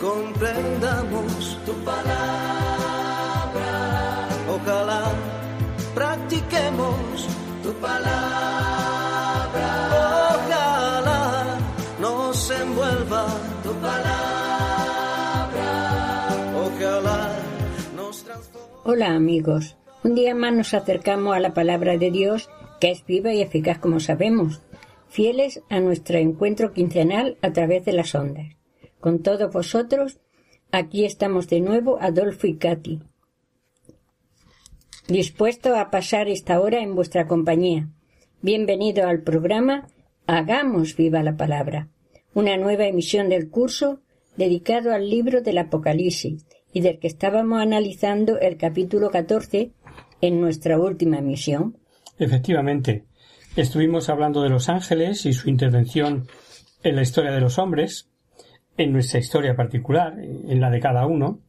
comprendamos tu palabra. Ojalá practiquemos tu palabra. Ojalá nos envuelva tu palabra. Ojalá nos transforme. Hola amigos, un día más nos acercamos a la palabra de Dios que es viva y eficaz como sabemos, fieles a nuestro encuentro quincenal a través de las ondas. Con todos vosotros, aquí estamos de nuevo Adolfo y Katy, dispuesto a pasar esta hora en vuestra compañía. Bienvenido al programa Hagamos viva la palabra, una nueva emisión del curso dedicado al libro del Apocalipsis y del que estábamos analizando el capítulo 14 en nuestra última emisión. Efectivamente, estuvimos hablando de los ángeles y su intervención en la historia de los hombres, en nuestra historia particular, en la de cada uno,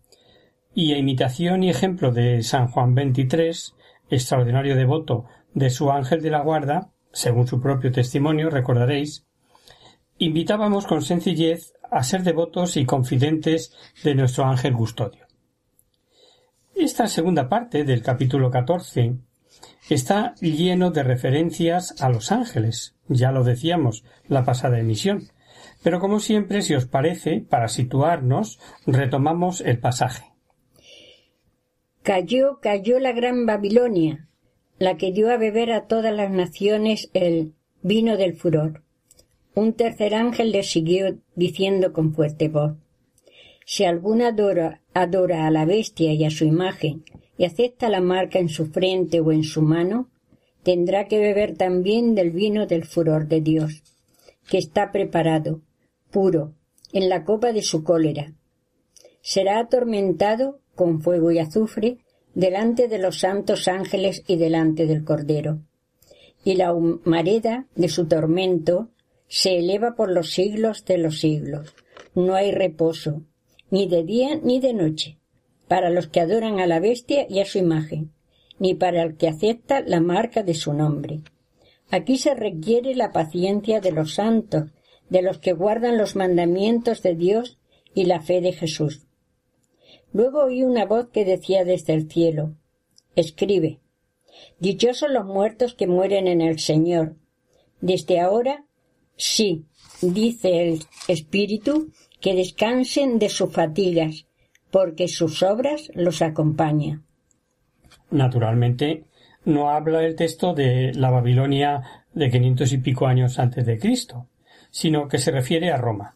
y a imitación y ejemplo de San Juan XXIII, extraordinario devoto de su ángel de la guarda, según su propio testimonio, recordaréis, invitábamos con sencillez a ser devotos y confidentes de nuestro ángel custodio. Esta segunda parte del capítulo 14 está lleno de referencias a los ángeles, ya lo decíamos la pasada emisión, pero como siempre, si os parece, para situarnos, retomamos el pasaje. Cayó, cayó la gran Babilonia, la que dio a beber a todas las naciones el vino del furor. Un tercer ángel le siguió diciendo con fuerte voz Si alguno adora, adora a la bestia y a su imagen, y acepta la marca en su frente o en su mano, tendrá que beber también del vino del furor de Dios, que está preparado, puro, en la copa de su cólera. Será atormentado con fuego y azufre delante de los santos ángeles y delante del Cordero. Y la humareda de su tormento se eleva por los siglos de los siglos. No hay reposo, ni de día ni de noche, para los que adoran a la bestia y a su imagen, ni para el que acepta la marca de su nombre. Aquí se requiere la paciencia de los santos, de los que guardan los mandamientos de Dios y la fe de Jesús. Luego oí una voz que decía desde el cielo Escribe Dichosos los muertos que mueren en el Señor. Desde ahora, sí, dice el Espíritu, que descansen de sus fatigas, porque sus obras los acompañan. Naturalmente, no habla el texto de la Babilonia de quinientos y pico años antes de Cristo, sino que se refiere a Roma.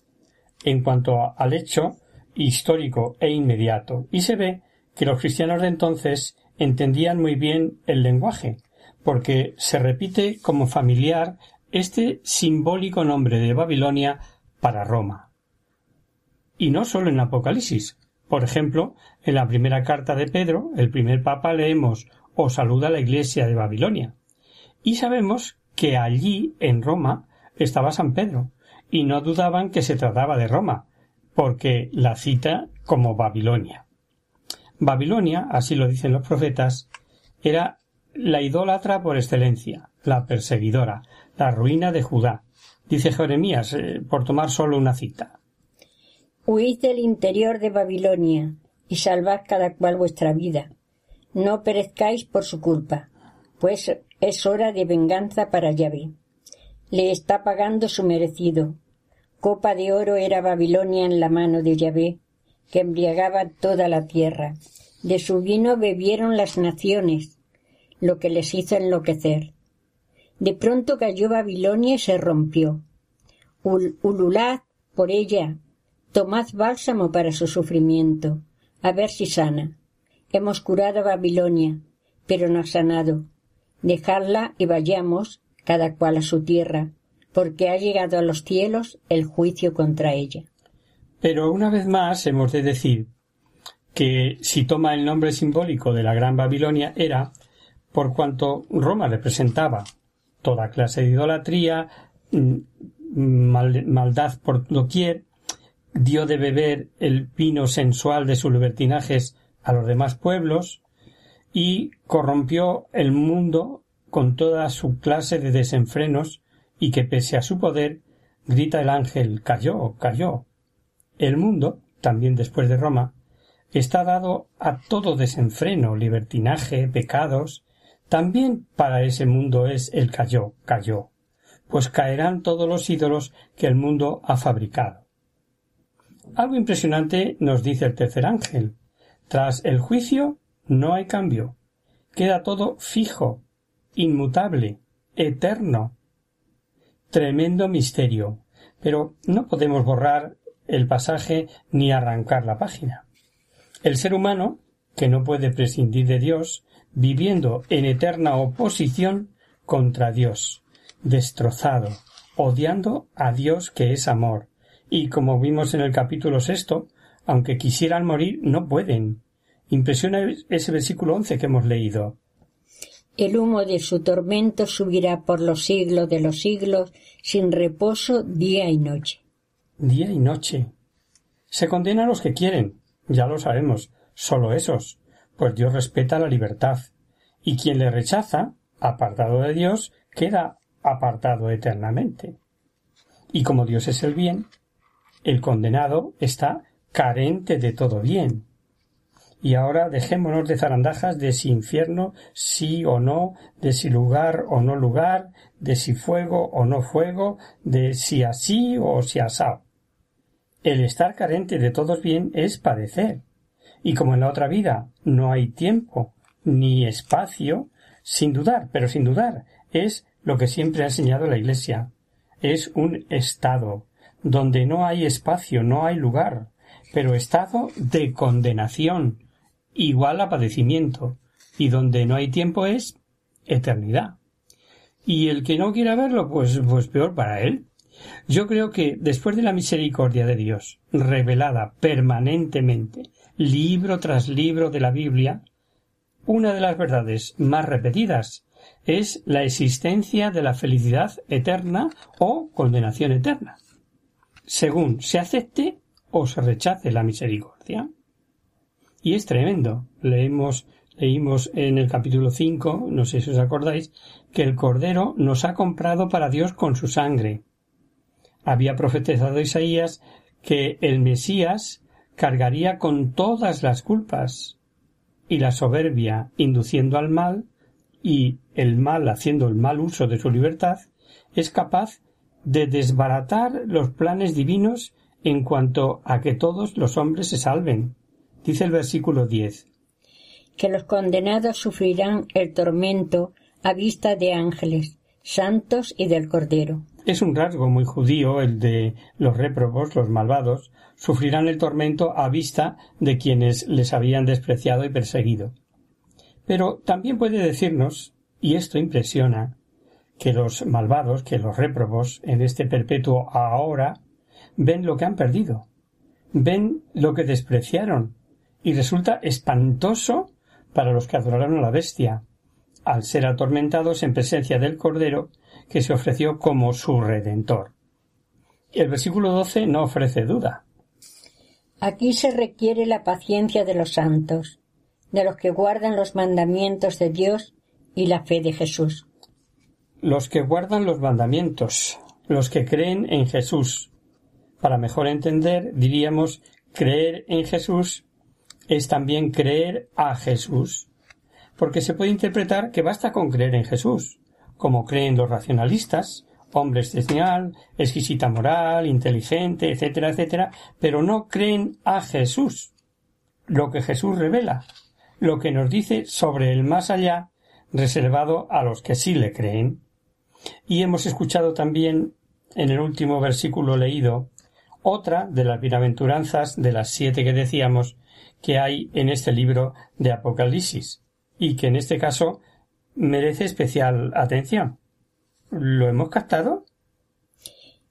En cuanto al hecho histórico e inmediato, y se ve que los cristianos de entonces entendían muy bien el lenguaje, porque se repite como familiar este simbólico nombre de Babilonia para Roma. Y no solo en Apocalipsis. Por ejemplo, en la primera carta de Pedro, el primer papa, leemos os saluda la iglesia de Babilonia. Y sabemos que allí, en Roma, estaba San Pedro, y no dudaban que se trataba de Roma, porque la cita como Babilonia. Babilonia, así lo dicen los profetas, era la idólatra por excelencia, la perseguidora, la ruina de Judá. Dice Jeremías, eh, por tomar solo una cita. Huid del interior de Babilonia y salvad cada cual vuestra vida. No perezcáis por su culpa, pues es hora de venganza para Yahvé. Le está pagando su merecido. Copa de oro era Babilonia en la mano de Yahvé, que embriagaba toda la tierra. De su vino bebieron las naciones, lo que les hizo enloquecer. De pronto cayó Babilonia y se rompió. ululad por ella, tomad bálsamo para su sufrimiento, a ver si sana. Hemos curado a Babilonia, pero no ha sanado. Dejadla y vayamos, cada cual a su tierra, porque ha llegado a los cielos el juicio contra ella. Pero una vez más hemos de decir que si toma el nombre simbólico de la Gran Babilonia era por cuanto Roma representaba toda clase de idolatría, mm, maldad por doquier, dio de beber el vino sensual de sus libertinajes a los demás pueblos y corrompió el mundo con toda su clase de desenfrenos y que pese a su poder grita el ángel cayó, cayó. El mundo, también después de Roma, está dado a todo desenfreno, libertinaje, pecados. También para ese mundo es el cayó, cayó, pues caerán todos los ídolos que el mundo ha fabricado. Algo impresionante nos dice el tercer ángel. Tras el juicio no hay cambio. Queda todo fijo, inmutable, eterno. Tremendo misterio. Pero no podemos borrar el pasaje ni arrancar la página. El ser humano, que no puede prescindir de Dios, viviendo en eterna oposición contra Dios, destrozado, odiando a Dios que es amor, y como vimos en el capítulo sexto, aunque quisieran morir, no pueden. Impresiona ese versículo once que hemos leído. El humo de su tormento subirá por los siglos de los siglos, sin reposo día y noche. Día y noche. Se condena a los que quieren, ya lo sabemos, solo esos, pues Dios respeta la libertad, y quien le rechaza, apartado de Dios, queda apartado eternamente. Y como Dios es el bien, el condenado está carente de todo bien. Y ahora dejémonos de zarandajas de si infierno sí o no, de si lugar o no lugar, de si fuego o no fuego, de si así o si asado. El estar carente de todos bien es padecer. Y como en la otra vida no hay tiempo ni espacio, sin dudar, pero sin dudar, es lo que siempre ha enseñado la Iglesia. Es un estado, donde no hay espacio, no hay lugar, pero estado de condenación, igual a padecimiento, y donde no hay tiempo es eternidad. Y el que no quiera verlo, pues, pues peor para él. Yo creo que después de la misericordia de Dios, revelada permanentemente, libro tras libro de la Biblia, una de las verdades más repetidas es la existencia de la felicidad eterna o condenación eterna según se acepte o se rechace la misericordia. Y es tremendo. Leemos, leímos en el capítulo 5, no sé si os acordáis, que el Cordero nos ha comprado para Dios con su sangre. Había profetizado Isaías que el Mesías cargaría con todas las culpas y la soberbia induciendo al mal y el mal haciendo el mal uso de su libertad es capaz de desbaratar los planes divinos en cuanto a que todos los hombres se salven. Dice el versículo 10. Que los condenados sufrirán el tormento a vista de ángeles, santos y del Cordero. Es un rasgo muy judío el de los réprobos, los malvados, sufrirán el tormento a vista de quienes les habían despreciado y perseguido. Pero también puede decirnos, y esto impresiona, que los malvados, que los réprobos en este perpetuo ahora ven lo que han perdido, ven lo que despreciaron, y resulta espantoso para los que adoraron a la bestia, al ser atormentados en presencia del Cordero que se ofreció como su redentor. El versículo 12 no ofrece duda. Aquí se requiere la paciencia de los santos, de los que guardan los mandamientos de Dios y la fe de Jesús los que guardan los mandamientos, los que creen en Jesús. Para mejor entender, diríamos creer en Jesús es también creer a Jesús, porque se puede interpretar que basta con creer en Jesús, como creen los racionalistas, hombre excepcional, exquisita moral, inteligente, etcétera, etcétera, pero no creen a Jesús, lo que Jesús revela, lo que nos dice sobre el más allá reservado a los que sí le creen. Y hemos escuchado también en el último versículo leído otra de las bienaventuranzas de las siete que decíamos que hay en este libro de Apocalipsis y que en este caso merece especial atención. ¿Lo hemos captado?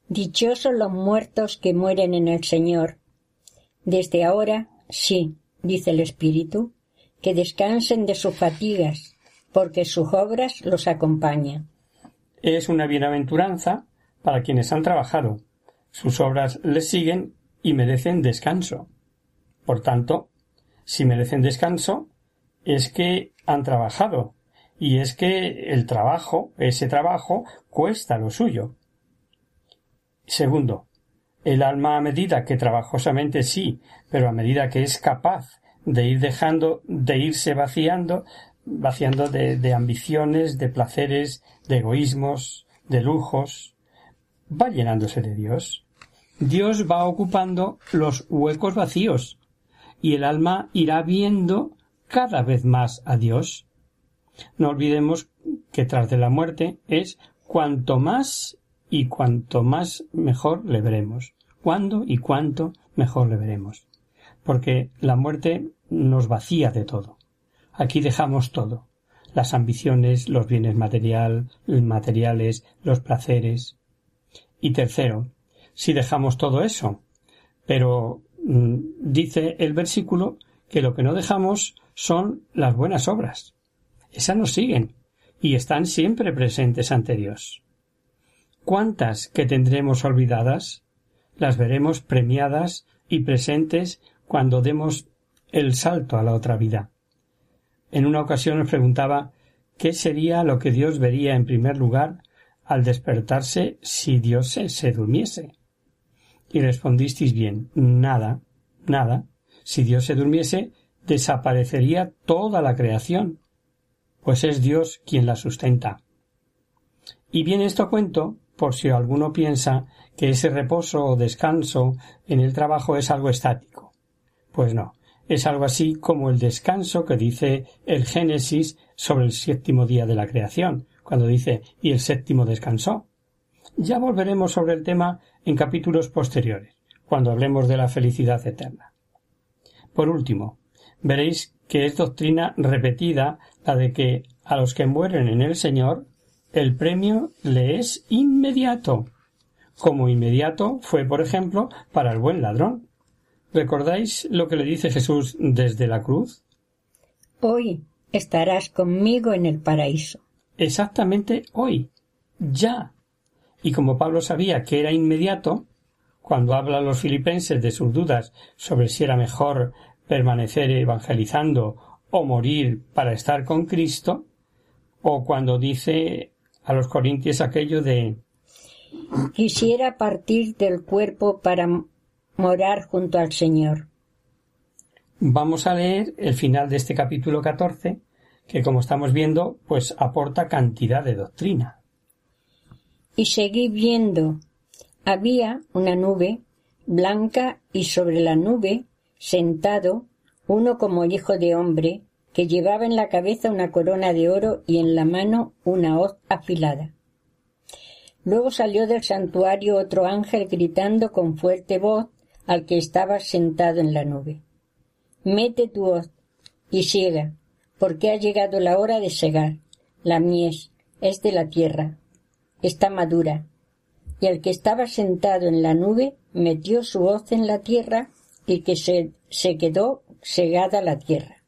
Dichosos los muertos que mueren en el Señor. Desde ahora, sí, dice el Espíritu, que descansen de sus fatigas, porque sus obras los acompañan. Es una bienaventuranza para quienes han trabajado. Sus obras les siguen y merecen descanso. Por tanto, si merecen descanso, es que han trabajado, y es que el trabajo, ese trabajo, cuesta lo suyo. Segundo, el alma a medida que trabajosamente sí, pero a medida que es capaz de ir dejando, de irse vaciando, vaciando de, de ambiciones, de placeres, de egoísmos, de lujos, va llenándose de Dios. Dios va ocupando los huecos vacíos y el alma irá viendo cada vez más a Dios. No olvidemos que tras de la muerte es cuanto más y cuanto más mejor le veremos. Cuándo y cuánto mejor le veremos. Porque la muerte nos vacía de todo. Aquí dejamos todo. Las ambiciones, los bienes material, materiales, los placeres. Y tercero, si dejamos todo eso, pero dice el versículo que lo que no dejamos son las buenas obras. Esas nos siguen y están siempre presentes ante Dios. ¿Cuántas que tendremos olvidadas? Las veremos premiadas y presentes cuando demos el salto a la otra vida. En una ocasión nos preguntaba qué sería lo que Dios vería en primer lugar al despertarse si Dios se, se durmiese. Y respondisteis bien, nada, nada. Si Dios se durmiese, desaparecería toda la creación, pues es Dios quien la sustenta. Y bien esto cuento por si alguno piensa que ese reposo o descanso en el trabajo es algo estático. Pues no, es algo así como el descanso que dice el Génesis sobre el séptimo día de la creación, cuando dice y el séptimo descansó. Ya volveremos sobre el tema en capítulos posteriores, cuando hablemos de la felicidad eterna. Por último, veréis que es doctrina repetida la de que a los que mueren en el Señor el premio le es inmediato, como inmediato fue, por ejemplo, para el buen ladrón. ¿Recordáis lo que le dice Jesús desde la cruz? Hoy estarás conmigo en el paraíso. Exactamente hoy, ya. Y como Pablo sabía que era inmediato, cuando habla a los filipenses de sus dudas sobre si era mejor permanecer evangelizando o morir para estar con Cristo, o cuando dice a los corintios aquello de quisiera partir del cuerpo para morar junto al Señor. Vamos a leer el final de este capítulo 14, que como estamos viendo, pues aporta cantidad de doctrina. Y seguí viendo. Había una nube blanca y sobre la nube, sentado, uno como hijo de hombre, que llevaba en la cabeza una corona de oro y en la mano una hoz afilada. Luego salió del santuario otro ángel gritando con fuerte voz al que estaba sentado en la nube. Mete tu hoz y siega, porque ha llegado la hora de segar. La mies es de la tierra, está madura. Y el que estaba sentado en la nube metió su hoz en la tierra y que se, se quedó segada la tierra.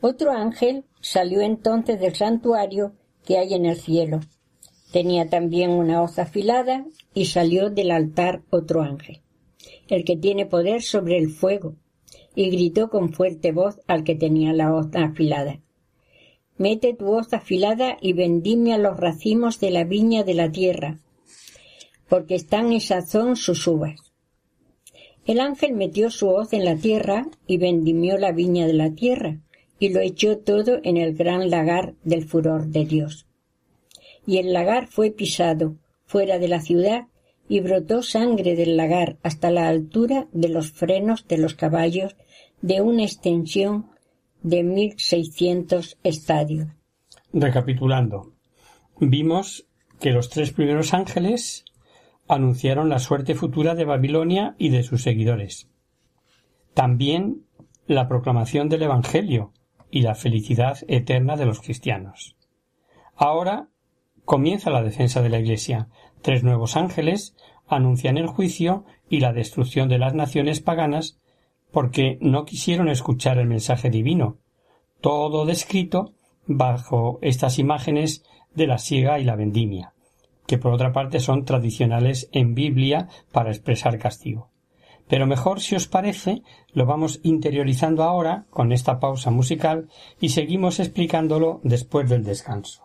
Otro ángel salió entonces del santuario que hay en el cielo. Tenía también una hoz afilada y salió del altar otro ángel, el que tiene poder sobre el fuego, y gritó con fuerte voz al que tenía la hoz afilada. Mete tu hoz afilada y vendime a los racimos de la viña de la tierra, porque están en sazón sus uvas. El ángel metió su hoz en la tierra y vendimió la viña de la tierra, y lo echó todo en el gran lagar del furor de Dios. Y el lagar fue pisado fuera de la ciudad y brotó sangre del lagar hasta la altura de los frenos de los caballos de una extensión de mil seiscientos estadios. Recapitulando, vimos que los tres primeros ángeles anunciaron la suerte futura de Babilonia y de sus seguidores. También la proclamación del Evangelio, y la felicidad eterna de los cristianos. Ahora comienza la defensa de la Iglesia. Tres nuevos ángeles anuncian el juicio y la destrucción de las naciones paganas porque no quisieron escuchar el mensaje divino, todo descrito bajo estas imágenes de la siega y la vendimia, que por otra parte son tradicionales en Biblia para expresar castigo. Pero mejor, si os parece, lo vamos interiorizando ahora con esta pausa musical y seguimos explicándolo después del descanso.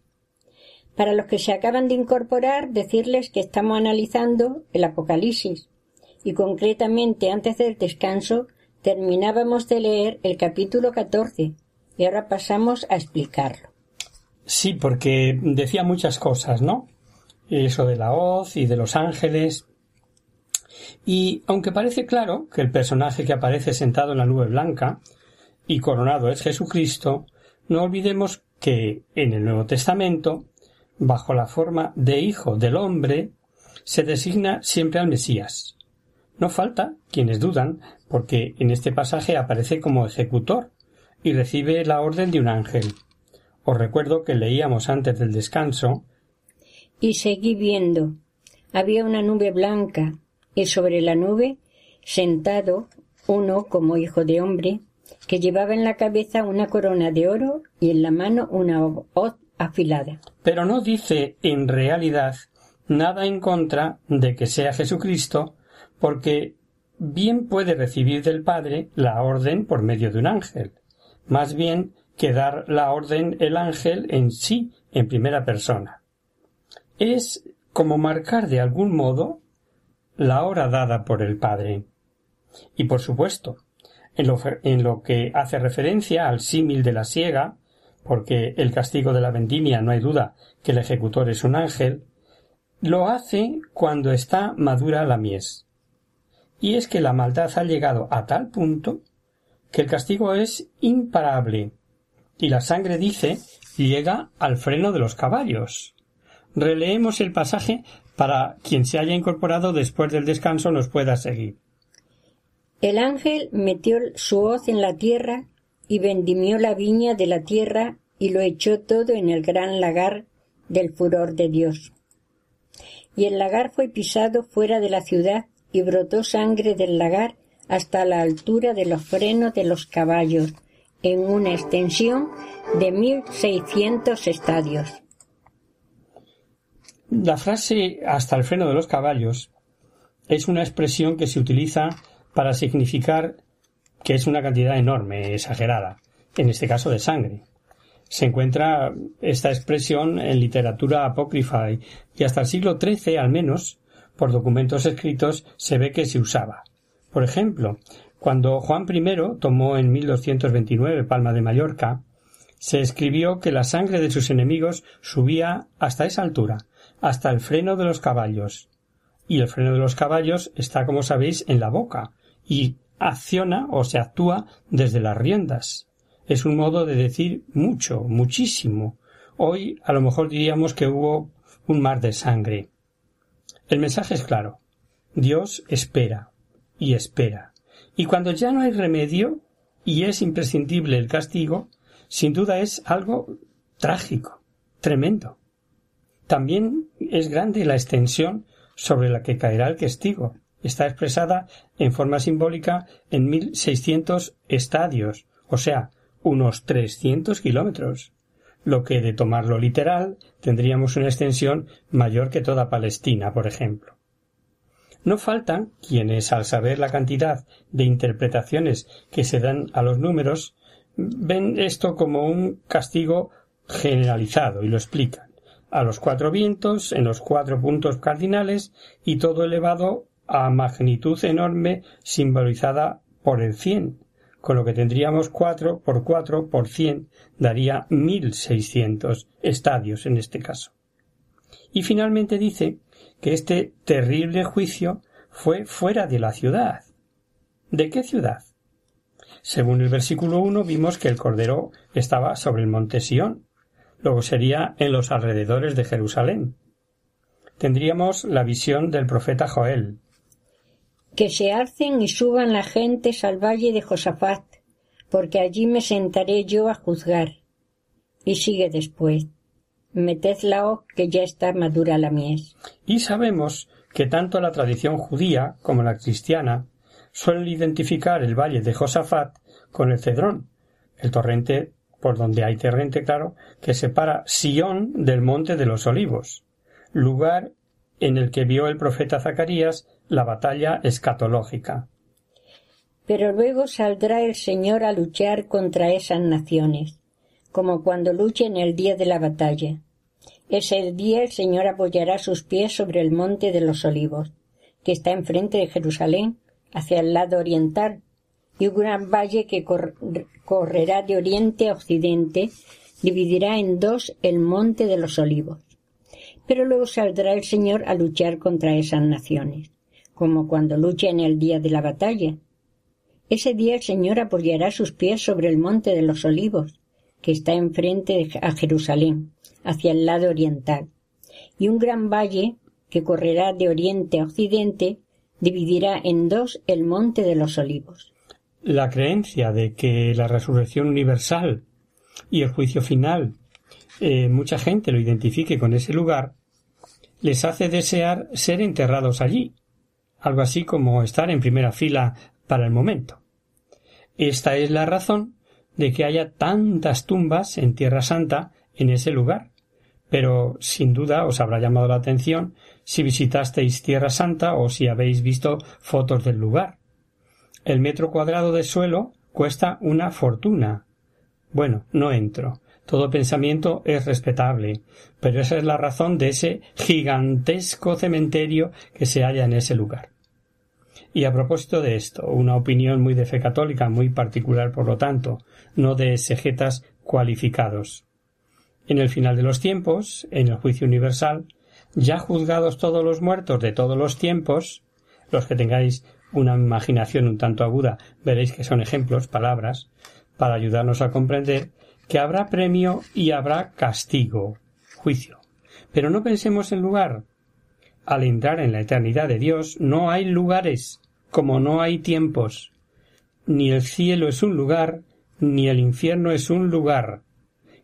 Para los que se acaban de incorporar, decirles que estamos analizando el Apocalipsis y concretamente antes del descanso terminábamos de leer el capítulo 14 y ahora pasamos a explicarlo. Sí, porque decía muchas cosas, ¿no? Eso de la hoz y de los ángeles. Y aunque parece claro que el personaje que aparece sentado en la nube blanca y coronado es Jesucristo, no olvidemos que en el Nuevo Testamento bajo la forma de hijo del hombre, se designa siempre al Mesías. No falta quienes dudan, porque en este pasaje aparece como ejecutor y recibe la orden de un ángel. Os recuerdo que leíamos antes del descanso Y seguí viendo. Había una nube blanca, y sobre la nube, sentado, uno como hijo de hombre, que llevaba en la cabeza una corona de oro y en la mano una hoz Pero no dice en realidad nada en contra de que sea Jesucristo, porque bien puede recibir del Padre la orden por medio de un ángel, más bien que dar la orden el ángel en sí, en primera persona. Es como marcar de algún modo la hora dada por el Padre. Y por supuesto, en lo, en lo que hace referencia al símil de la siega, porque el castigo de la vendimia no hay duda que el ejecutor es un ángel, lo hace cuando está madura la mies. Y es que la maldad ha llegado a tal punto que el castigo es imparable, y la sangre dice llega al freno de los caballos. Releemos el pasaje para quien se haya incorporado después del descanso nos pueda seguir. El ángel metió su hoz en la tierra y vendimió la viña de la tierra y lo echó todo en el gran lagar del furor de Dios. Y el lagar fue pisado fuera de la ciudad y brotó sangre del lagar hasta la altura de los frenos de los caballos, en una extensión de mil seiscientos estadios. La frase hasta el freno de los caballos es una expresión que se utiliza para significar que es una cantidad enorme, exagerada, en este caso de sangre. Se encuentra esta expresión en literatura apócrifa y, hasta el siglo XIII al menos, por documentos escritos, se ve que se usaba. Por ejemplo, cuando Juan I tomó en 1229 Palma de Mallorca, se escribió que la sangre de sus enemigos subía hasta esa altura, hasta el freno de los caballos. Y el freno de los caballos está, como sabéis, en la boca, y acciona o se actúa desde las riendas. Es un modo de decir mucho, muchísimo. Hoy a lo mejor diríamos que hubo un mar de sangre. El mensaje es claro. Dios espera y espera. Y cuando ya no hay remedio y es imprescindible el castigo, sin duda es algo trágico, tremendo. También es grande la extensión sobre la que caerá el castigo, está expresada en forma simbólica en 1600 estadios, o sea, unos 300 kilómetros, lo que de tomarlo literal tendríamos una extensión mayor que toda Palestina, por ejemplo. No faltan quienes, al saber la cantidad de interpretaciones que se dan a los números, ven esto como un castigo generalizado y lo explican. A los cuatro vientos, en los cuatro puntos cardinales y todo elevado a magnitud enorme simbolizada por el cien, con lo que tendríamos cuatro por cuatro por cien daría mil seiscientos estadios en este caso. Y finalmente dice que este terrible juicio fue fuera de la ciudad. ¿De qué ciudad? Según el versículo uno vimos que el Cordero estaba sobre el monte Sión, luego sería en los alrededores de Jerusalén. Tendríamos la visión del profeta Joel, que se alcen y suban las gentes al valle de Josafat, porque allí me sentaré yo a juzgar. Y sigue después. Metedla que ya está madura la mies. Y sabemos que tanto la tradición judía como la cristiana suelen identificar el valle de Josafat con el Cedrón, el torrente por donde hay torrente, claro, que separa Sión del monte de los olivos, lugar en el que vio el profeta Zacarías la batalla escatológica. Pero luego saldrá el Señor a luchar contra esas naciones, como cuando luche en el día de la batalla. Ese día el Señor apoyará sus pies sobre el monte de los olivos, que está enfrente de Jerusalén, hacia el lado oriental, y un gran valle que correrá de oriente a occidente dividirá en dos el monte de los olivos. Pero luego saldrá el Señor a luchar contra esas naciones como cuando lucha en el día de la batalla. Ese día el Señor apoyará sus pies sobre el monte de los olivos, que está enfrente a Jerusalén, hacia el lado oriental, y un gran valle, que correrá de oriente a occidente, dividirá en dos el monte de los olivos. La creencia de que la resurrección universal y el juicio final eh, mucha gente lo identifique con ese lugar, les hace desear ser enterrados allí, algo así como estar en primera fila para el momento. Esta es la razón de que haya tantas tumbas en Tierra Santa en ese lugar. Pero sin duda os habrá llamado la atención si visitasteis Tierra Santa o si habéis visto fotos del lugar. El metro cuadrado de suelo cuesta una fortuna. Bueno, no entro. Todo pensamiento es respetable, pero esa es la razón de ese gigantesco cementerio que se halla en ese lugar. Y a propósito de esto, una opinión muy de fe católica, muy particular por lo tanto, no de exegetas cualificados. En el final de los tiempos, en el juicio universal, ya juzgados todos los muertos de todos los tiempos, los que tengáis una imaginación un tanto aguda, veréis que son ejemplos, palabras, para ayudarnos a comprender que habrá premio y habrá castigo, juicio. Pero no pensemos en lugar. Al entrar en la eternidad de Dios no hay lugares, como no hay tiempos. Ni el cielo es un lugar, ni el infierno es un lugar.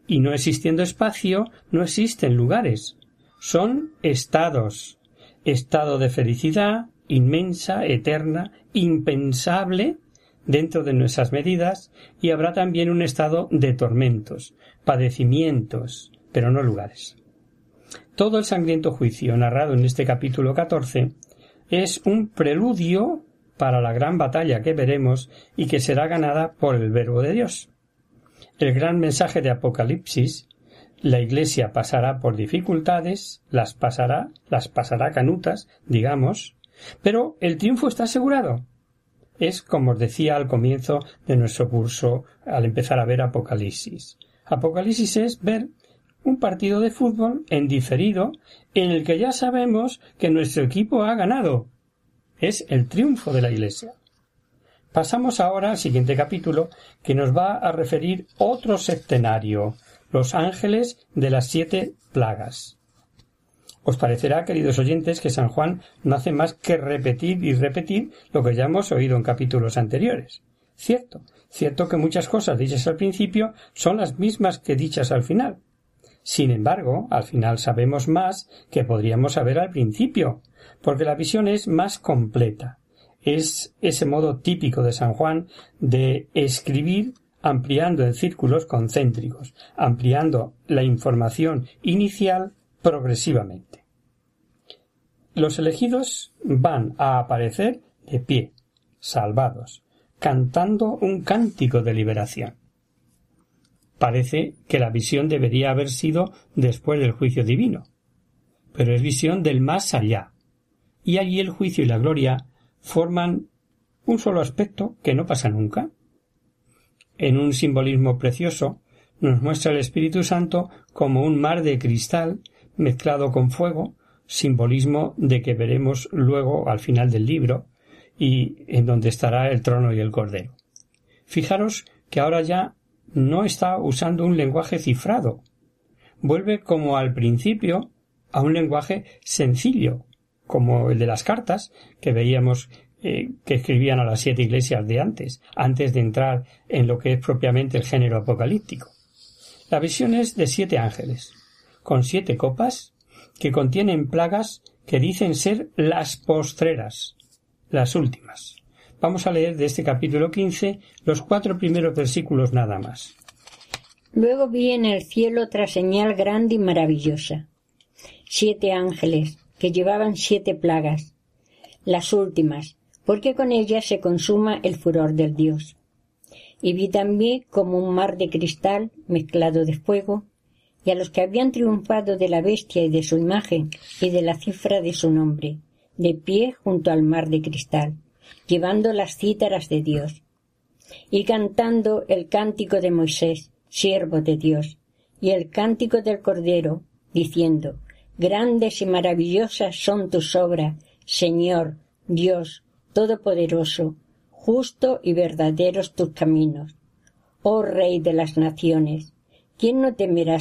Y no existiendo espacio, no existen lugares. Son estados. Estado de felicidad, inmensa, eterna, impensable, dentro de nuestras medidas, y habrá también un estado de tormentos, padecimientos, pero no lugares. Todo el sangriento juicio narrado en este capítulo catorce es un preludio para la gran batalla que veremos y que será ganada por el Verbo de Dios. El gran mensaje de Apocalipsis la Iglesia pasará por dificultades, las pasará, las pasará canutas, digamos, pero el triunfo está asegurado. Es como os decía al comienzo de nuestro curso al empezar a ver Apocalipsis. Apocalipsis es ver un partido de fútbol en diferido en el que ya sabemos que nuestro equipo ha ganado. Es el triunfo de la Iglesia. Pasamos ahora al siguiente capítulo que nos va a referir otro septenario, los ángeles de las siete plagas. Os parecerá, queridos oyentes, que San Juan no hace más que repetir y repetir lo que ya hemos oído en capítulos anteriores. Cierto, cierto que muchas cosas dichas al principio son las mismas que dichas al final. Sin embargo, al final sabemos más que podríamos saber al principio, porque la visión es más completa. Es ese modo típico de San Juan de escribir ampliando en círculos concéntricos, ampliando la información inicial progresivamente. Los elegidos van a aparecer de pie, salvados, cantando un cántico de liberación. Parece que la visión debería haber sido después del juicio divino, pero es visión del más allá, y allí el juicio y la gloria forman un solo aspecto que no pasa nunca. En un simbolismo precioso nos muestra el Espíritu Santo como un mar de cristal mezclado con fuego, simbolismo de que veremos luego al final del libro y en donde estará el trono y el cordero. Fijaros que ahora ya no está usando un lenguaje cifrado. Vuelve como al principio a un lenguaje sencillo, como el de las cartas que veíamos eh, que escribían a las siete iglesias de antes, antes de entrar en lo que es propiamente el género apocalíptico. La visión es de siete ángeles, con siete copas que contienen plagas que dicen ser las postreras, las últimas. Vamos a leer de este capítulo quince los cuatro primeros versículos nada más. Luego vi en el cielo otra señal grande y maravillosa. Siete ángeles que llevaban siete plagas, las últimas, porque con ellas se consuma el furor del Dios. Y vi también como un mar de cristal mezclado de fuego, y a los que habían triunfado de la bestia y de su imagen y de la cifra de su nombre, de pie junto al mar de cristal, llevando las cítaras de Dios, y cantando el cántico de Moisés, siervo de Dios, y el cántico del Cordero, diciendo, Grandes y maravillosas son tus obras, Señor, Dios, Todopoderoso, justo y verdaderos tus caminos. Oh Rey de las naciones, ¿quién no temerá,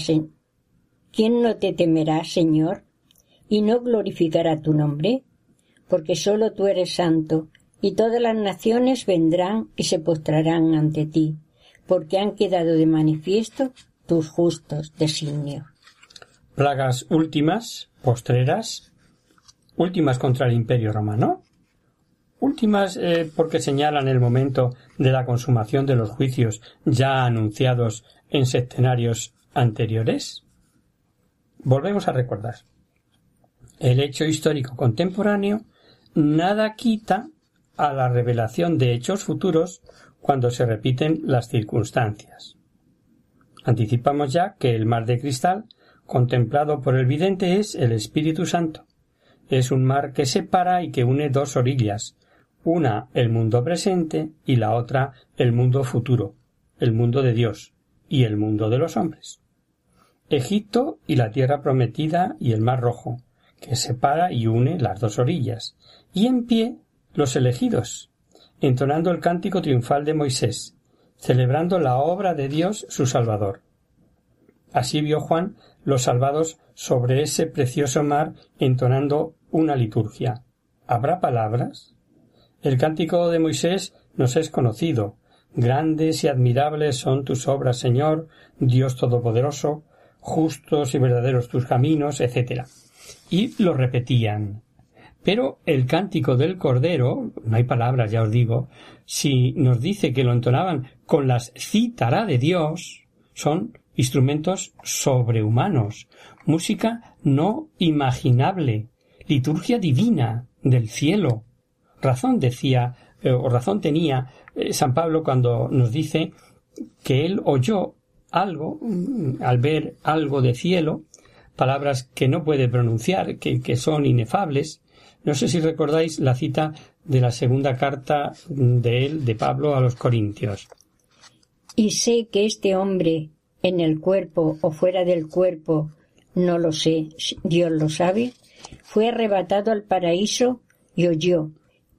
¿Quién no te temerá, Señor, y no glorificará tu nombre? Porque sólo tú eres santo, y todas las naciones vendrán y se postrarán ante ti, porque han quedado de manifiesto tus justos designios. Plagas últimas, postreras, últimas contra el imperio romano, últimas eh, porque señalan el momento de la consumación de los juicios ya anunciados en septenarios anteriores. Volvemos a recordar. El hecho histórico contemporáneo nada quita a la revelación de hechos futuros cuando se repiten las circunstancias. Anticipamos ya que el mar de cristal, contemplado por el vidente, es el Espíritu Santo. Es un mar que separa y que une dos orillas, una el mundo presente y la otra el mundo futuro, el mundo de Dios y el mundo de los hombres. Egipto y la tierra prometida y el mar rojo, que separa y une las dos orillas, y en pie los elegidos, entonando el cántico triunfal de Moisés, celebrando la obra de Dios su Salvador. Así vio Juan los salvados sobre ese precioso mar entonando una liturgia. ¿Habrá palabras? El cántico de Moisés nos es conocido. Grandes y admirables son tus obras, Señor, Dios Todopoderoso, justos y verdaderos tus caminos, etc. Y lo repetían. Pero el cántico del Cordero, no hay palabras, ya os digo, si nos dice que lo entonaban con las citará de Dios, son instrumentos sobrehumanos, música no imaginable, liturgia divina del cielo. Razón decía, eh, o razón tenía eh, San Pablo cuando nos dice que él oyó algo, mm, al ver algo de cielo, palabras que no puede pronunciar, que son inefables, no sé si recordáis la cita de la segunda carta de él, de Pablo, a los Corintios. Y sé que este hombre, en el cuerpo o fuera del cuerpo, no lo sé, Dios lo sabe, fue arrebatado al paraíso y oyó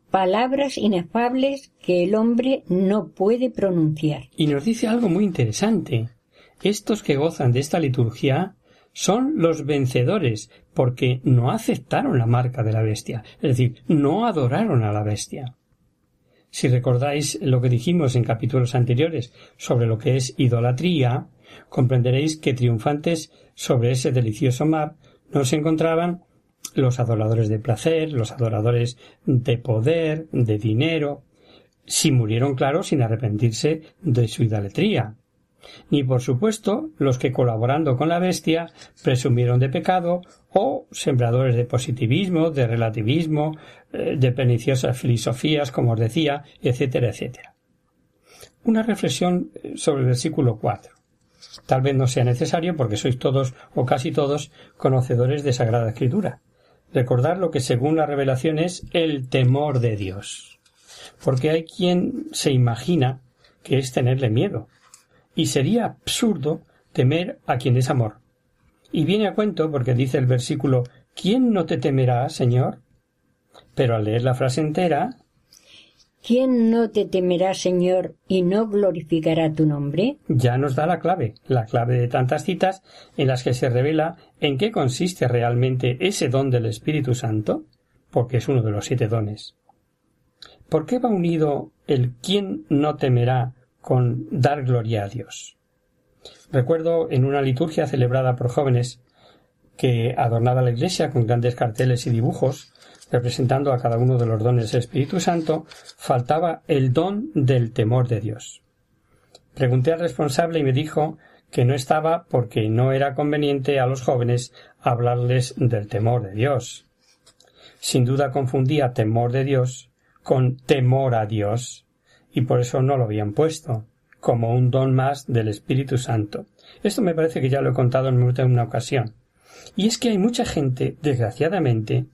palabras inefables que el hombre no puede pronunciar. Y nos dice algo muy interesante. Estos que gozan de esta liturgia son los vencedores, porque no aceptaron la marca de la bestia, es decir, no adoraron a la bestia. Si recordáis lo que dijimos en capítulos anteriores sobre lo que es idolatría, comprenderéis que triunfantes sobre ese delicioso mar no se encontraban los adoradores de placer, los adoradores de poder, de dinero, si murieron, claro, sin arrepentirse de su idolatría ni por supuesto los que colaborando con la bestia presumieron de pecado o sembradores de positivismo, de relativismo, eh, de perniciosas filosofías, como os decía, etcétera, etcétera. Una reflexión eh, sobre el versículo 4. Tal vez no sea necesario porque sois todos o casi todos conocedores de Sagrada Escritura. Recordar lo que según la revelación es el temor de Dios. Porque hay quien se imagina que es tenerle miedo, y sería absurdo temer a quien es amor. Y viene a cuento porque dice el versículo ¿Quién no te temerá, Señor? Pero al leer la frase entera ¿Quién no te temerá, Señor, y no glorificará tu nombre? Ya nos da la clave, la clave de tantas citas en las que se revela en qué consiste realmente ese don del Espíritu Santo, porque es uno de los siete dones. ¿Por qué va unido el quién no temerá con dar gloria a Dios. Recuerdo en una liturgia celebrada por jóvenes que adornaba la iglesia con grandes carteles y dibujos representando a cada uno de los dones del Espíritu Santo, faltaba el don del temor de Dios. Pregunté al responsable y me dijo que no estaba porque no era conveniente a los jóvenes hablarles del temor de Dios. Sin duda confundía temor de Dios con temor a Dios, y por eso no lo habían puesto como un don más del Espíritu Santo. Esto me parece que ya lo he contado en una ocasión. Y es que hay mucha gente, desgraciadamente,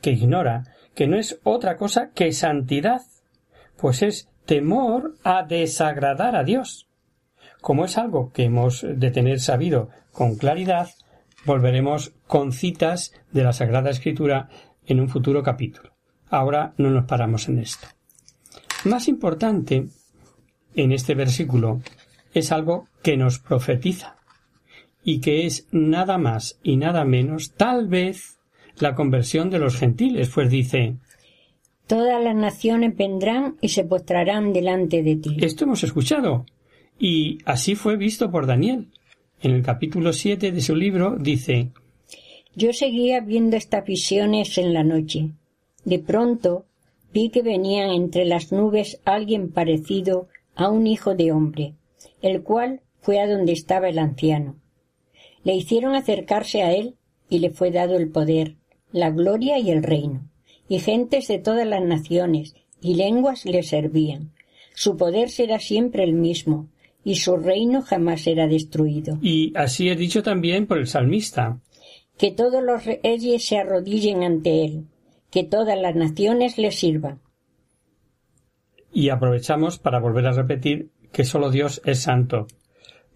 que ignora que no es otra cosa que santidad, pues es temor a desagradar a Dios. Como es algo que hemos de tener sabido con claridad, volveremos con citas de la Sagrada Escritura en un futuro capítulo. Ahora no nos paramos en esto. Más importante en este versículo es algo que nos profetiza y que es nada más y nada menos tal vez la conversión de los gentiles, pues dice Todas las naciones vendrán y se postrarán delante de ti. Esto hemos escuchado. Y así fue visto por Daniel. En el capítulo siete de su libro dice Yo seguía viendo estas visiones en la noche. De pronto vi que venía entre las nubes alguien parecido a un hijo de hombre, el cual fue a donde estaba el anciano. Le hicieron acercarse a él y le fue dado el poder, la gloria y el reino, y gentes de todas las naciones, y lenguas le servían. Su poder será siempre el mismo, y su reino jamás será destruido. Y así es dicho también por el salmista. Que todos los reyes se arrodillen ante él, que todas las naciones le sirvan. Y aprovechamos para volver a repetir que solo Dios es santo.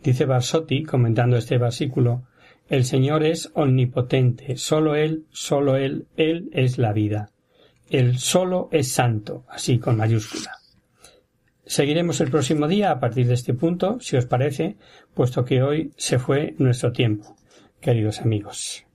Dice Barsotti, comentando este versículo, el Señor es omnipotente, solo Él, solo Él, Él es la vida. El solo es santo, así con mayúscula. Seguiremos el próximo día a partir de este punto, si os parece, puesto que hoy se fue nuestro tiempo, queridos amigos.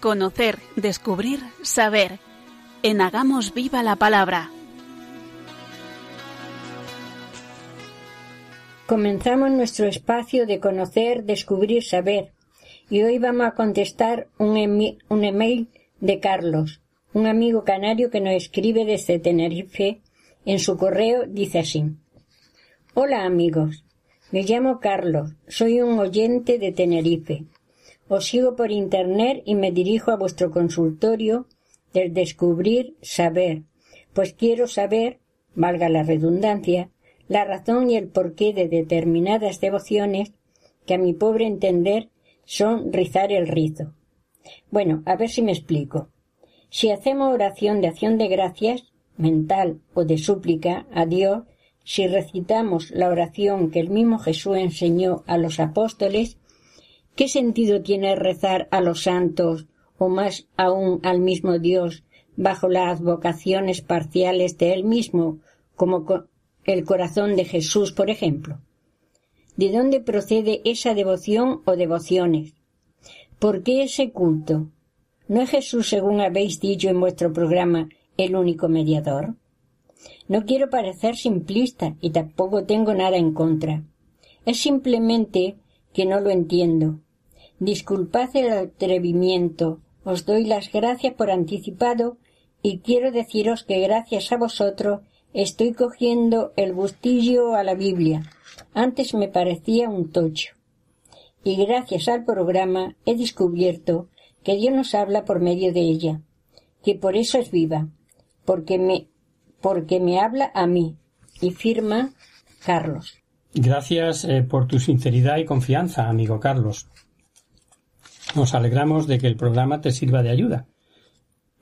Conocer, descubrir, saber. En Hagamos Viva la Palabra. Comenzamos nuestro espacio de conocer, descubrir, saber. Y hoy vamos a contestar un, email de Carlos, un amigo canario que nos escribe desde Tenerife. En su correo dice así. Hola amigos, me llamo Carlos, soy un oyente de Tenerife. Os sigo por Internet y me dirijo a vuestro consultorio del descubrir saber, pues quiero saber, valga la redundancia, la razón y el porqué de determinadas devociones que a mi pobre entender son rizar el rizo. Bueno, a ver si me explico. Si hacemos oración de acción de gracias, mental o de súplica a Dios, si recitamos la oración que el mismo Jesús enseñó a los apóstoles, ¿Qué sentido tiene rezar a los santos o más aún al mismo Dios bajo las vocaciones parciales de él mismo, como el corazón de Jesús, por ejemplo? ¿De dónde procede esa devoción o devociones? ¿Por qué ese culto? ¿No es Jesús, según habéis dicho en vuestro programa, el único mediador? No quiero parecer simplista y tampoco tengo nada en contra. Es simplemente que no lo entiendo Disculpad el atrevimiento. Os doy las gracias por anticipado y quiero deciros que gracias a vosotros estoy cogiendo el gustillo a la Biblia. Antes me parecía un tocho. Y gracias al programa he descubierto que Dios nos habla por medio de ella, que por eso es viva, porque me, porque me habla a mí. Y firma Carlos. Gracias eh, por tu sinceridad y confianza, amigo Carlos. Nos alegramos de que el programa te sirva de ayuda.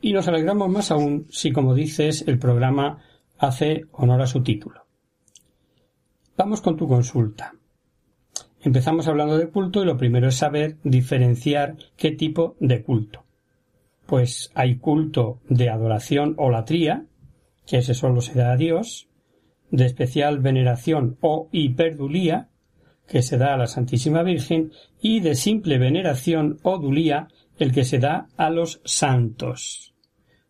Y nos alegramos más aún si, como dices, el programa hace honor a su título. Vamos con tu consulta. Empezamos hablando de culto y lo primero es saber diferenciar qué tipo de culto. Pues hay culto de adoración o latría, que ese solo se da a Dios, de especial veneración o hiperdulía, que se da a la Santísima Virgen y de simple veneración o dulía el que se da a los santos.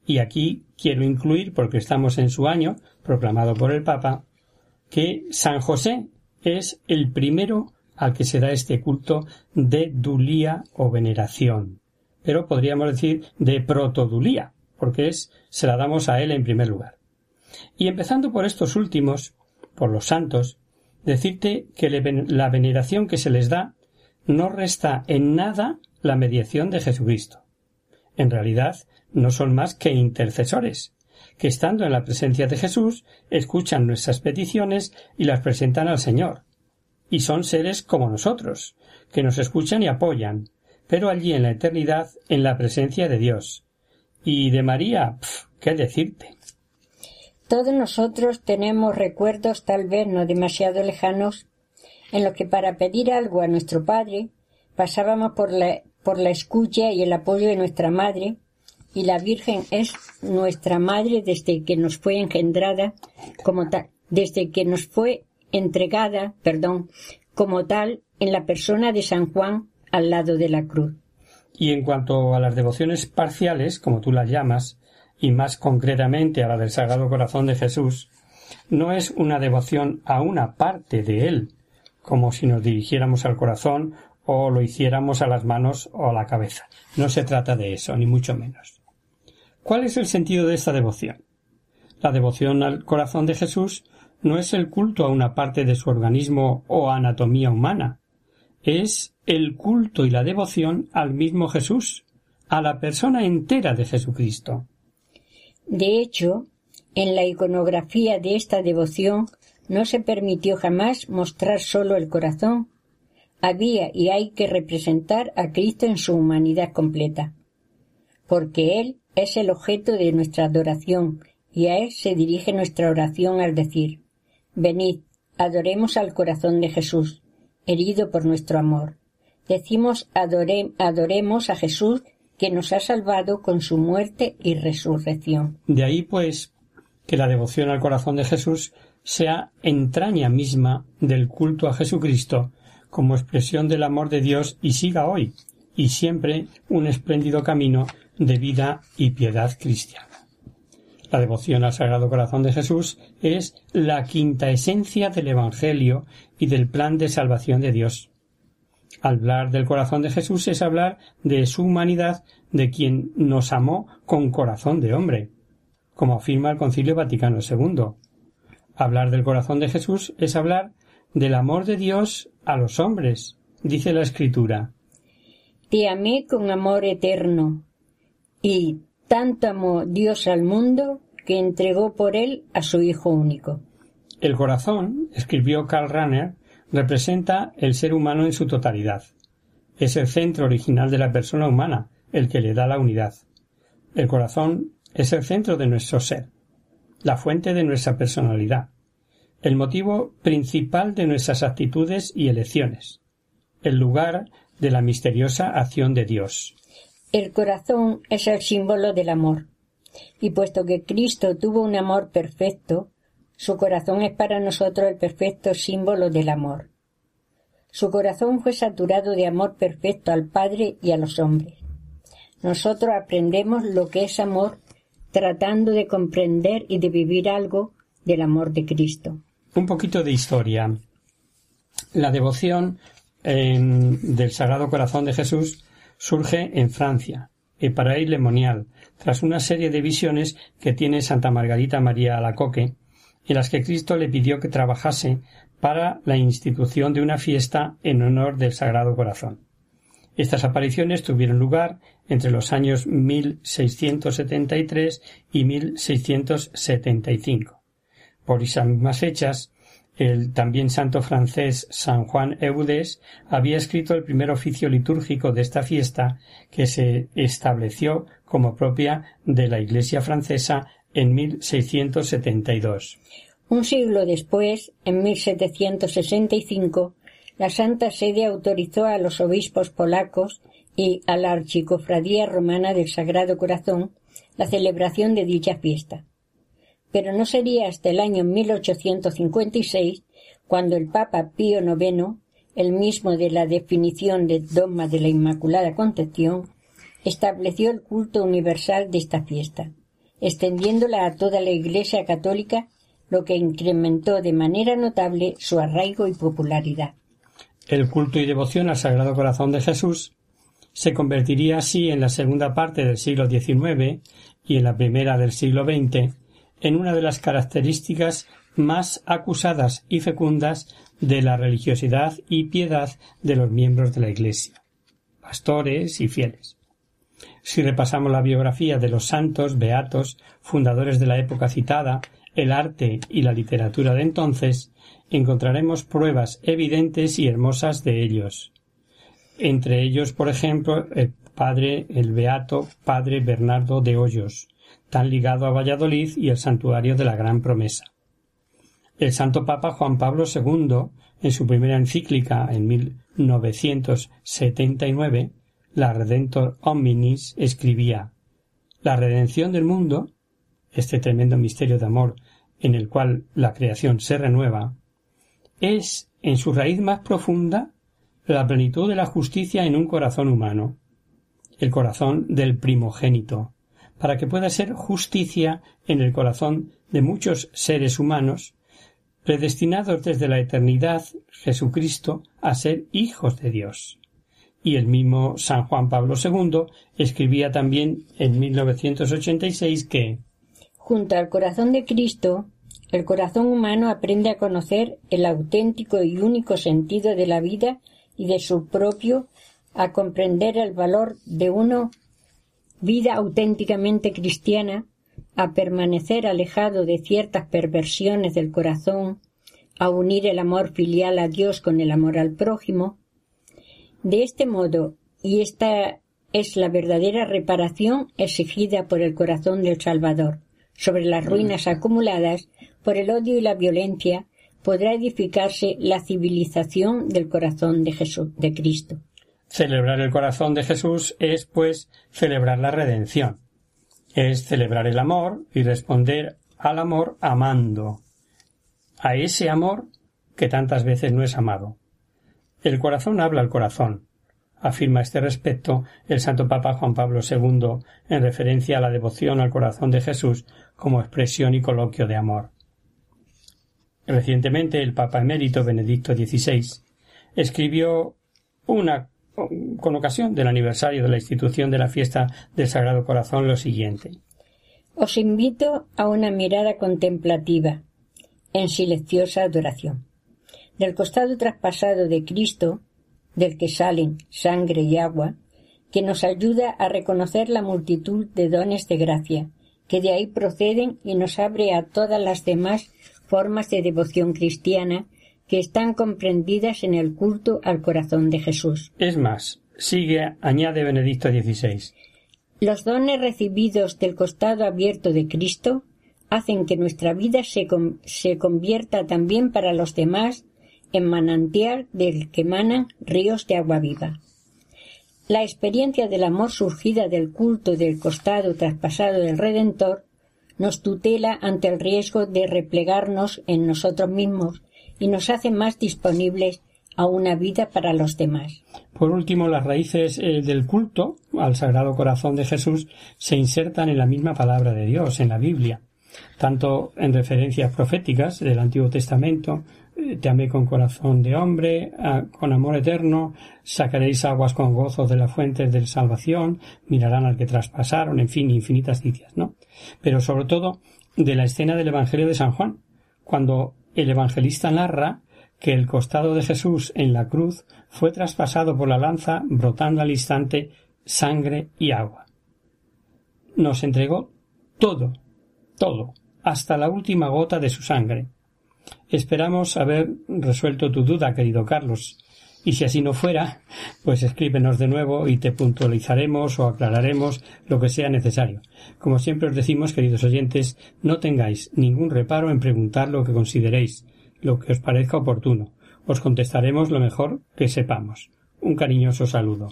Y aquí quiero incluir, porque estamos en su año, proclamado por el Papa, que San José es el primero al que se da este culto de dulía o veneración. Pero podríamos decir de protodulía, porque es, se la damos a él en primer lugar. Y empezando por estos últimos, por los santos, decirte que la veneración que se les da no resta en nada la mediación de Jesucristo. En realidad, no son más que intercesores, que estando en la presencia de Jesús, escuchan nuestras peticiones y las presentan al Señor. Y son seres como nosotros, que nos escuchan y apoyan, pero allí en la eternidad, en la presencia de Dios. Y de María, ¿qué decirte? Todos nosotros tenemos recuerdos tal vez no demasiado lejanos en los que para pedir algo a nuestro Padre pasábamos por la, por la escucha y el apoyo de nuestra Madre, y la Virgen es nuestra Madre desde que nos fue engendrada como tal, desde que nos fue entregada, perdón, como tal en la persona de San Juan al lado de la cruz. Y en cuanto a las devociones parciales, como tú las llamas, y más concretamente a la del Sagrado Corazón de Jesús, no es una devoción a una parte de él, como si nos dirigiéramos al corazón o lo hiciéramos a las manos o a la cabeza. No se trata de eso, ni mucho menos. ¿Cuál es el sentido de esta devoción? La devoción al corazón de Jesús no es el culto a una parte de su organismo o anatomía humana, es el culto y la devoción al mismo Jesús, a la persona entera de Jesucristo. De hecho, en la iconografía de esta devoción no se permitió jamás mostrar sólo el corazón. Había y hay que representar a Cristo en su humanidad completa, porque Él es el objeto de nuestra adoración y a Él se dirige nuestra oración al decir Venid, adoremos al corazón de Jesús, herido por nuestro amor. Decimos adoremos a Jesús que nos ha salvado con su muerte y resurrección. De ahí, pues, que la devoción al corazón de Jesús sea entraña misma del culto a Jesucristo como expresión del amor de Dios y siga hoy y siempre un espléndido camino de vida y piedad cristiana. La devoción al Sagrado Corazón de Jesús es la quinta esencia del Evangelio y del plan de salvación de Dios. Hablar del corazón de Jesús es hablar de su humanidad, de quien nos amó con corazón de hombre, como afirma el Concilio Vaticano II. Hablar del corazón de Jesús es hablar del amor de Dios a los hombres, dice la Escritura. Te amé con amor eterno, y tanto amó Dios al mundo que entregó por él a su Hijo único. El corazón, escribió Karl Rahner, representa el ser humano en su totalidad. Es el centro original de la persona humana, el que le da la unidad. El corazón es el centro de nuestro ser, la fuente de nuestra personalidad, el motivo principal de nuestras actitudes y elecciones, el lugar de la misteriosa acción de Dios. El corazón es el símbolo del amor, y puesto que Cristo tuvo un amor perfecto, su corazón es para nosotros el perfecto símbolo del amor. Su corazón fue saturado de amor perfecto al Padre y a los hombres. Nosotros aprendemos lo que es amor tratando de comprender y de vivir algo del amor de Cristo. Un poquito de historia. La devoción del Sagrado Corazón de Jesús surge en Francia, en Paraíso Lemonial, tras una serie de visiones que tiene Santa Margarita María Alacoque, en las que Cristo le pidió que trabajase para la institución de una fiesta en honor del Sagrado Corazón. Estas apariciones tuvieron lugar entre los años 1673 y 1675. Por esas mismas fechas, el también santo francés San Juan Eudes había escrito el primer oficio litúrgico de esta fiesta que se estableció como propia de la Iglesia francesa en 1672. Un siglo después, en 1765, la Santa Sede autorizó a los obispos polacos y a la Archicofradía Romana del Sagrado Corazón la celebración de dicha fiesta pero no sería hasta el año 1856 cuando el Papa Pío IX, el mismo de la definición de dogma de la Inmaculada Concepción, estableció el culto universal de esta fiesta, extendiéndola a toda la Iglesia católica, lo que incrementó de manera notable su arraigo y popularidad. El culto y devoción al Sagrado Corazón de Jesús se convertiría así en la segunda parte del siglo XIX y en la primera del siglo XX en una de las características más acusadas y fecundas de la religiosidad y piedad de los miembros de la Iglesia, pastores y fieles. Si repasamos la biografía de los santos, beatos, fundadores de la época citada, el arte y la literatura de entonces, encontraremos pruebas evidentes y hermosas de ellos. Entre ellos, por ejemplo, el padre, el beato padre Bernardo de Hoyos, tan ligado a Valladolid y el santuario de la Gran Promesa. El Santo Papa Juan Pablo II, en su primera encíclica en 1979, la Redentor Hominis, escribía La redención del mundo, este tremendo misterio de amor en el cual la creación se renueva, es, en su raíz más profunda, la plenitud de la justicia en un corazón humano, el corazón del primogénito, para que pueda ser justicia en el corazón de muchos seres humanos predestinados desde la eternidad Jesucristo a ser hijos de Dios. Y el mismo San Juan Pablo II escribía también en 1986 que Junto al corazón de Cristo, el corazón humano aprende a conocer el auténtico y único sentido de la vida y de su propio, a comprender el valor de una vida auténticamente cristiana a permanecer alejado de ciertas perversiones del corazón, a unir el amor filial a Dios con el amor al prójimo. De este modo, y esta es la verdadera reparación exigida por el corazón del Salvador, sobre las ruinas acumuladas por el odio y la violencia, podrá edificarse la civilización del corazón de Jesús, de Cristo. Celebrar el corazón de Jesús es, pues, celebrar la redención es celebrar el amor y responder al amor amando, a ese amor que tantas veces no es amado. El corazón habla al corazón, afirma este respecto el Santo Papa Juan Pablo II en referencia a la devoción al corazón de Jesús como expresión y coloquio de amor. Recientemente el Papa emérito Benedicto XVI escribió una con ocasión del aniversario de la institución de la fiesta del Sagrado Corazón lo siguiente. Os invito a una mirada contemplativa, en silenciosa adoración. Del costado traspasado de Cristo, del que salen sangre y agua, que nos ayuda a reconocer la multitud de dones de gracia, que de ahí proceden y nos abre a todas las demás formas de devoción cristiana que están comprendidas en el culto al corazón de Jesús. Es más, sigue, añade Benedicto XVI. Los dones recibidos del costado abierto de Cristo hacen que nuestra vida se, se convierta también para los demás en manantial del que emanan ríos de agua viva. La experiencia del amor surgida del culto del costado traspasado del Redentor nos tutela ante el riesgo de replegarnos en nosotros mismos y nos hace más disponibles a una vida para los demás. Por último, las raíces eh, del culto al Sagrado Corazón de Jesús se insertan en la misma palabra de Dios, en la Biblia, tanto en referencias proféticas del Antiguo Testamento, eh, amé con corazón de hombre, con amor eterno, sacaréis aguas con gozo de las fuentes de salvación, mirarán al que traspasaron, en fin, infinitas citias, ¿no? Pero sobre todo de la escena del Evangelio de San Juan, cuando el evangelista narra que el costado de Jesús en la cruz fue traspasado por la lanza, brotando al instante sangre y agua. Nos entregó todo, todo, hasta la última gota de su sangre. Esperamos haber resuelto tu duda, querido Carlos, y si así no fuera, pues escríbenos de nuevo y te puntualizaremos o aclararemos lo que sea necesario. Como siempre os decimos, queridos oyentes, no tengáis ningún reparo en preguntar lo que consideréis, lo que os parezca oportuno. Os contestaremos lo mejor que sepamos. Un cariñoso saludo.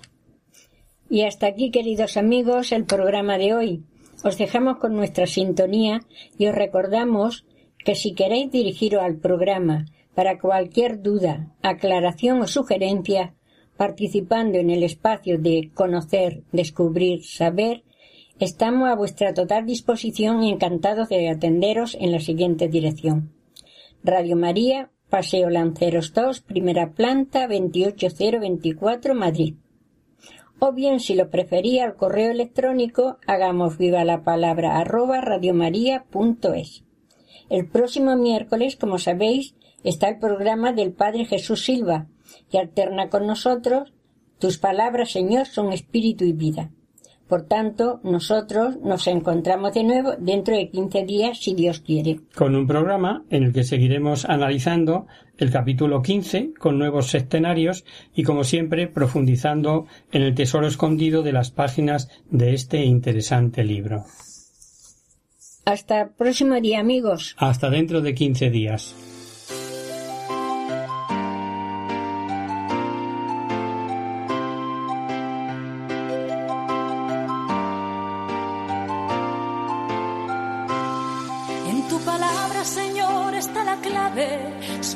Y hasta aquí, queridos amigos, el programa de hoy. Os dejamos con nuestra sintonía y os recordamos que si queréis dirigiros al programa para cualquier duda, aclaración o sugerencia, participando en el espacio de conocer, descubrir, saber, estamos a vuestra total disposición y encantados de atenderos en la siguiente dirección. Radio María, Paseo Lanceros 2, primera planta, 28024, Madrid. O bien, si lo prefería, al correo electrónico, hagamos viva la palabra arroba radiomaria.es. El próximo miércoles, como sabéis, está el programa del Padre Jesús Silva, que alterna con nosotros Tus palabras, Señor, son espíritu y vida. Por tanto, nosotros nos encontramos de nuevo dentro de 15 días, si Dios quiere. Con un programa en el que seguiremos analizando el capítulo 15 con nuevos sectenarios y, como siempre, profundizando en el tesoro escondido de las páginas de este interesante libro. Hasta el próximo día, amigos. Hasta dentro de 15 días.